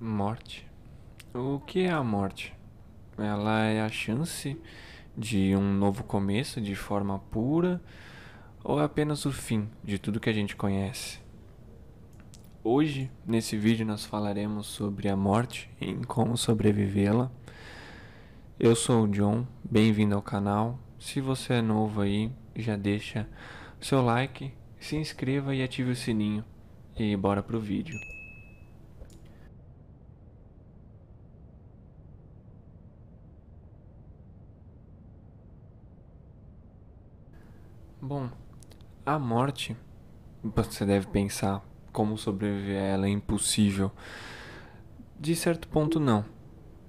Morte. O que é a morte? Ela é a chance de um novo começo de forma pura ou é apenas o fim de tudo que a gente conhece? Hoje, nesse vídeo, nós falaremos sobre a morte e como sobrevivê-la. Eu sou o John, bem-vindo ao canal. Se você é novo aí, já deixa seu like, se inscreva e ative o sininho. E bora pro vídeo. Bom, a morte, você deve pensar como sobreviver a ela é impossível. De certo ponto não,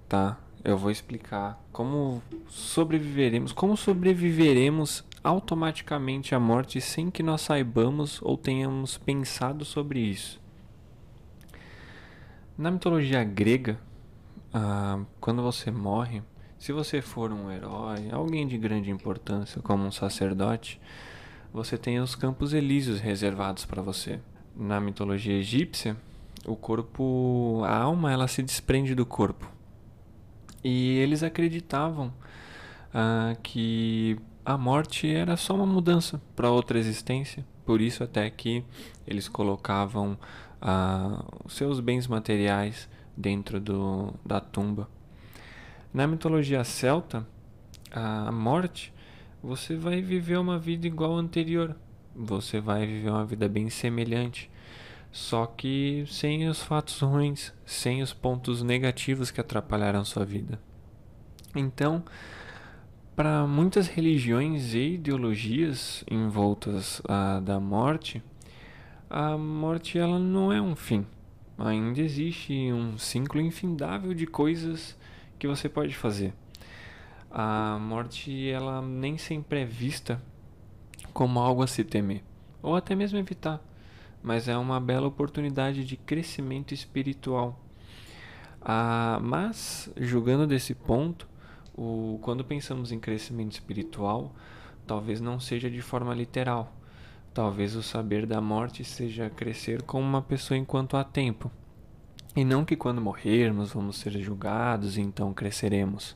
tá? Eu vou explicar como sobreviveremos, como sobreviveremos automaticamente à morte sem que nós saibamos ou tenhamos pensado sobre isso. Na mitologia grega, ah, quando você morre, se você for um herói, alguém de grande importância, como um sacerdote, você tem os campos elíseos reservados para você. Na mitologia egípcia, o corpo, a alma, ela se desprende do corpo. E eles acreditavam ah, que a morte era só uma mudança para outra existência. Por isso até que eles colocavam ah, os seus bens materiais dentro do, da tumba. Na mitologia celta, a morte você vai viver uma vida igual à anterior. Você vai viver uma vida bem semelhante, só que sem os fatos ruins, sem os pontos negativos que atrapalharam sua vida. Então, para muitas religiões e ideologias envoltas uh, da morte, a morte ela não é um fim. Ainda existe um ciclo infindável de coisas que você pode fazer a morte ela nem sempre é vista como algo a se temer, ou até mesmo evitar, mas é uma bela oportunidade de crescimento espiritual. Ah, mas, julgando desse ponto, o, quando pensamos em crescimento espiritual, talvez não seja de forma literal. Talvez o saber da morte seja crescer como uma pessoa enquanto há tempo. E não que quando morrermos vamos ser julgados e então cresceremos.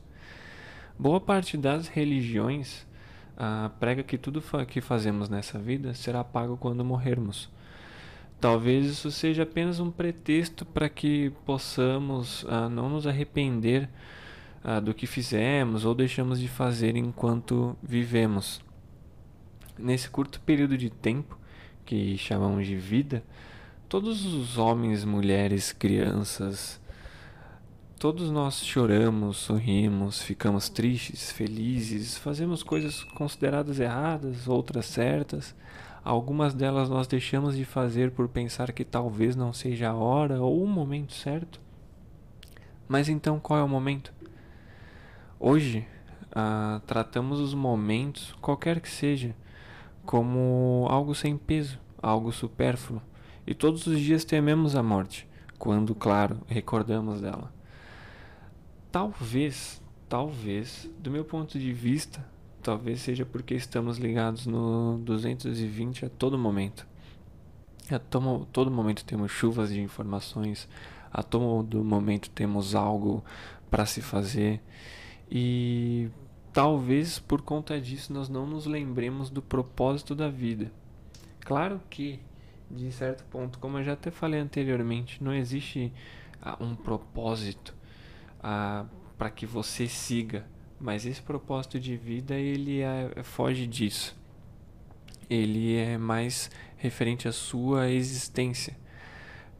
Boa parte das religiões ah, prega que tudo que fazemos nessa vida será pago quando morrermos. Talvez isso seja apenas um pretexto para que possamos ah, não nos arrepender ah, do que fizemos ou deixamos de fazer enquanto vivemos. Nesse curto período de tempo, que chamamos de vida, todos os homens, mulheres, crianças, Todos nós choramos, sorrimos, ficamos tristes, felizes, fazemos coisas consideradas erradas, outras certas. Algumas delas nós deixamos de fazer por pensar que talvez não seja a hora ou o momento certo. Mas então qual é o momento? Hoje, ah, tratamos os momentos, qualquer que seja, como algo sem peso, algo supérfluo. E todos os dias tememos a morte, quando, claro, recordamos dela talvez, talvez, do meu ponto de vista, talvez seja porque estamos ligados no 220 a todo momento. A todo, todo momento temos chuvas de informações, a todo momento temos algo para se fazer e talvez por conta disso nós não nos lembremos do propósito da vida. Claro que, de certo ponto, como eu já até falei anteriormente, não existe ah, um propósito para que você siga. Mas esse propósito de vida ele é, foge disso. Ele é mais referente à sua existência.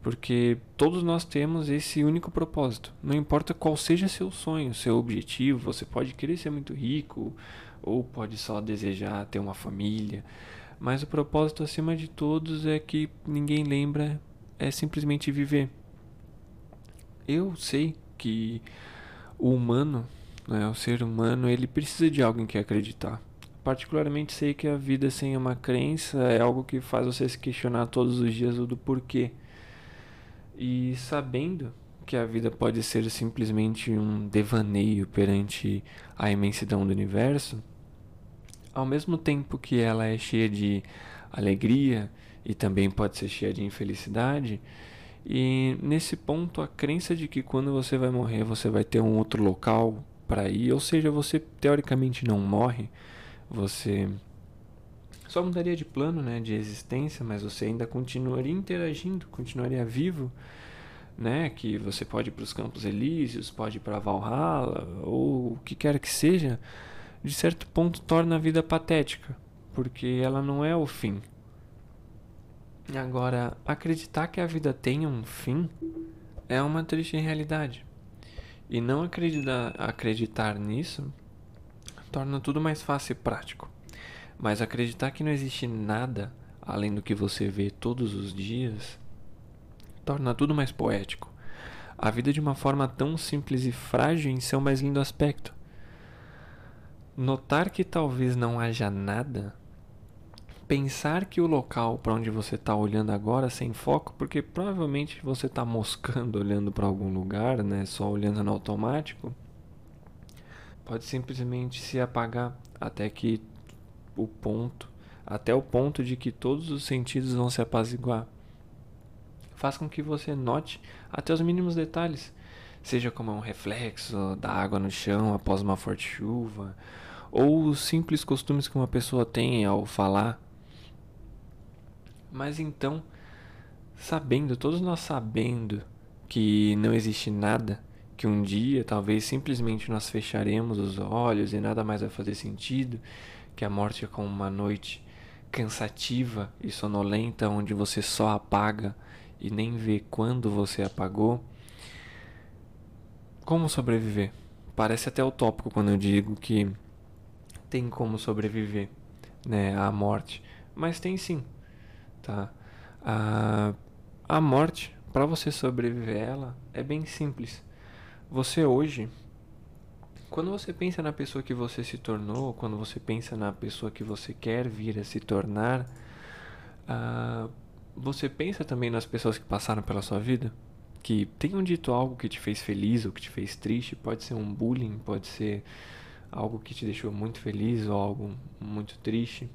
Porque todos nós temos esse único propósito. Não importa qual seja seu sonho, seu objetivo, você pode querer ser muito rico ou pode só desejar ter uma família, mas o propósito acima de todos é que ninguém lembra, é simplesmente viver. Eu sei que o humano, né, o ser humano, ele precisa de algo em que acreditar. Particularmente sei que a vida sem uma crença é algo que faz você se questionar todos os dias do porquê. E sabendo que a vida pode ser simplesmente um devaneio perante a imensidão do universo, ao mesmo tempo que ela é cheia de alegria e também pode ser cheia de infelicidade, E nesse ponto, a crença de que quando você vai morrer você vai ter um outro local para ir, ou seja, você teoricamente não morre, você só mudaria de plano, né, de existência, mas você ainda continuaria interagindo, continuaria vivo, né, que você pode ir para os Campos Elíseos, pode ir para Valhalla ou o que quer que seja, de certo ponto torna a vida patética, porque ela não é o fim, Agora, acreditar que a vida tem um fim é uma triste realidade. E não acreditar, acreditar nisso torna tudo mais fácil e prático. Mas acreditar que não existe nada além do que você vê todos os dias torna tudo mais poético. A vida de uma forma tão simples e frágil em seu mais lindo aspecto. Notar que talvez não haja nada pensar que o local para onde você está olhando agora sem foco, porque provavelmente você está moscando olhando para algum lugar, né, só olhando no automático, pode simplesmente se apagar até que o ponto, até o ponto de que todos os sentidos vão se apaziguar. Faz com que você note até os mínimos detalhes, seja como um reflexo da água no chão após uma forte chuva, ou os simples costumes que uma pessoa tem ao falar mas então, sabendo, todos nós sabendo que não existe nada, que um dia talvez simplesmente nós fecharemos os olhos e nada mais vai fazer sentido, que a morte é como uma noite cansativa e sonolenta onde você só apaga e nem vê quando você apagou. Como sobreviver? Parece até utópico quando eu digo que tem como sobreviver né, à morte, mas tem sim tá? A, a morte, para você sobreviver a ela, é bem simples. Você hoje, quando você pensa na pessoa que você se tornou, quando você pensa na pessoa que você quer vir a se tornar, uh, você pensa também nas pessoas que passaram pela sua vida? Que tenham dito algo que te fez feliz ou que te fez triste, pode ser um bullying, pode ser algo que te deixou muito feliz ou algo muito triste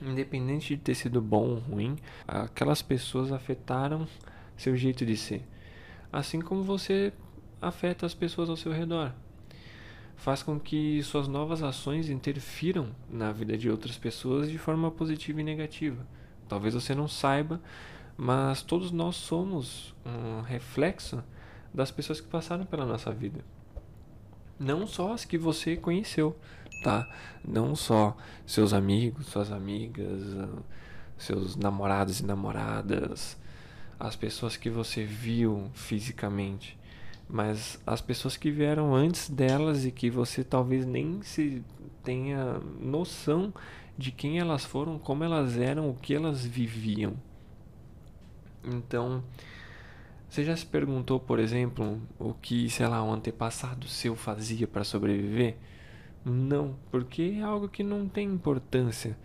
independente de ter sido bom ou ruim, aquelas pessoas afetaram seu jeito de ser. Assim como você afeta as pessoas ao seu redor. Faz com que suas novas ações interfiram na vida de outras pessoas de forma positiva e negativa. Talvez você não saiba, mas todos nós somos um reflexo das pessoas que passaram pela nossa vida. Não só as que você conheceu, tá? Não só seus amigos, suas amigas, seus namorados e namoradas, as pessoas que você viu fisicamente, mas as pessoas que vieram antes delas e que você talvez nem se tenha noção de quem elas foram, como elas eram, o que elas viviam. Então, você já se perguntou, por exemplo, o que, sei lá, um antepassado seu fazia para sobreviver? Não, porque é algo que não tem importância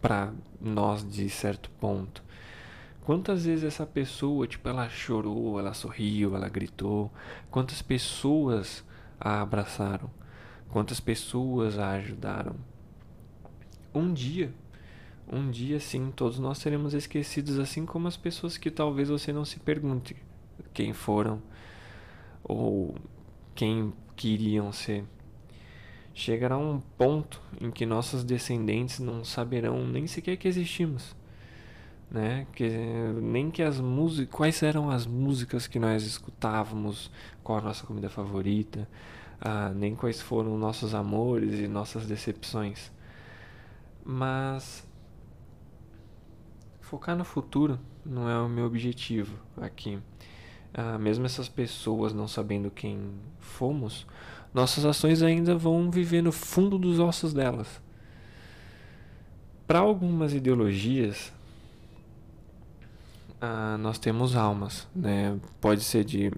para nós de certo ponto. Quantas vezes essa pessoa, tipo, ela chorou, ela sorriu, ela gritou? Quantas pessoas a abraçaram? Quantas pessoas a ajudaram? Um dia, um dia sim, todos nós seremos esquecidos, assim como as pessoas que talvez você não se pergunte quem foram ou quem queriam ser. Chegará um ponto em que nossos descendentes não saberão nem sequer que existimos. Né? Que, nem que as músicas, quais eram as músicas que nós escutávamos, qual a nossa comida favorita, ah, nem quais foram nossos amores e nossas decepções. Mas focar no futuro não é o meu objetivo aqui. Ah, mesmo essas pessoas não sabendo quem fomos, nossas ações ainda vão viver no fundo dos ossos delas. Para algumas ideologias, ah, nós temos almas, né? Pode ser de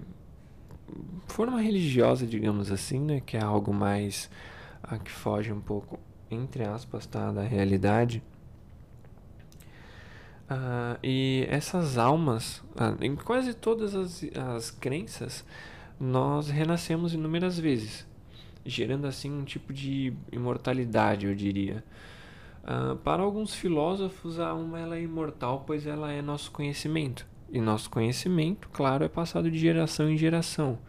forma religiosa, digamos assim, né? Que é algo mais ah, que foge um pouco, entre aspas, tá? da realidade. Ah, e essas almas, ah, em quase todas as, as crenças, nós renascemos inúmeras vezes, gerando assim um tipo de imortalidade, eu diria. Uh, para alguns filósofos, a alma ela é imortal, pois ela é nosso conhecimento. E nosso conhecimento, claro, é passado de geração em geração.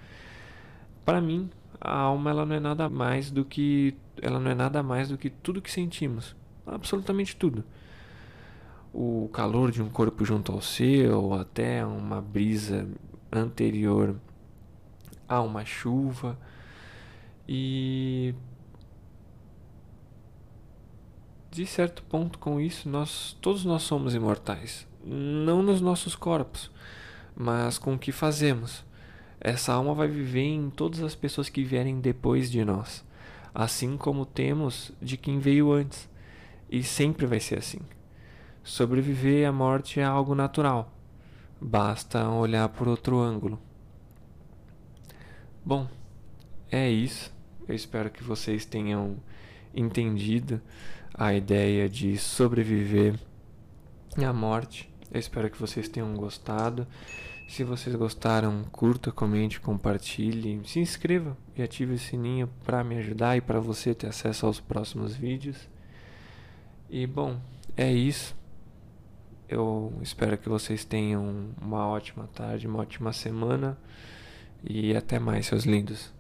Para mim, a alma ela não é nada mais do que ela não é nada mais do que tudo que sentimos, absolutamente tudo. O calor de um corpo junto ao seu, até uma brisa anterior a uma chuva e de certo ponto com isso nós todos nós somos imortais, não nos nossos corpos, mas com o que fazemos. Essa alma vai viver em todas as pessoas que vierem depois de nós, assim como temos de quem veio antes. E sempre vai ser assim. Sobreviver à morte é algo natural. Basta olhar por outro ângulo. Bom, é isso. Eu espero que vocês tenham entendido a ideia de sobreviver à morte. Eu espero que vocês tenham gostado. Se vocês gostaram, curta, comente, compartilhe, se inscreva e ative o sininho para me ajudar e para você ter acesso aos próximos vídeos. E bom, é isso. Eu espero que vocês tenham uma ótima tarde, uma ótima semana e até mais, seus lindos.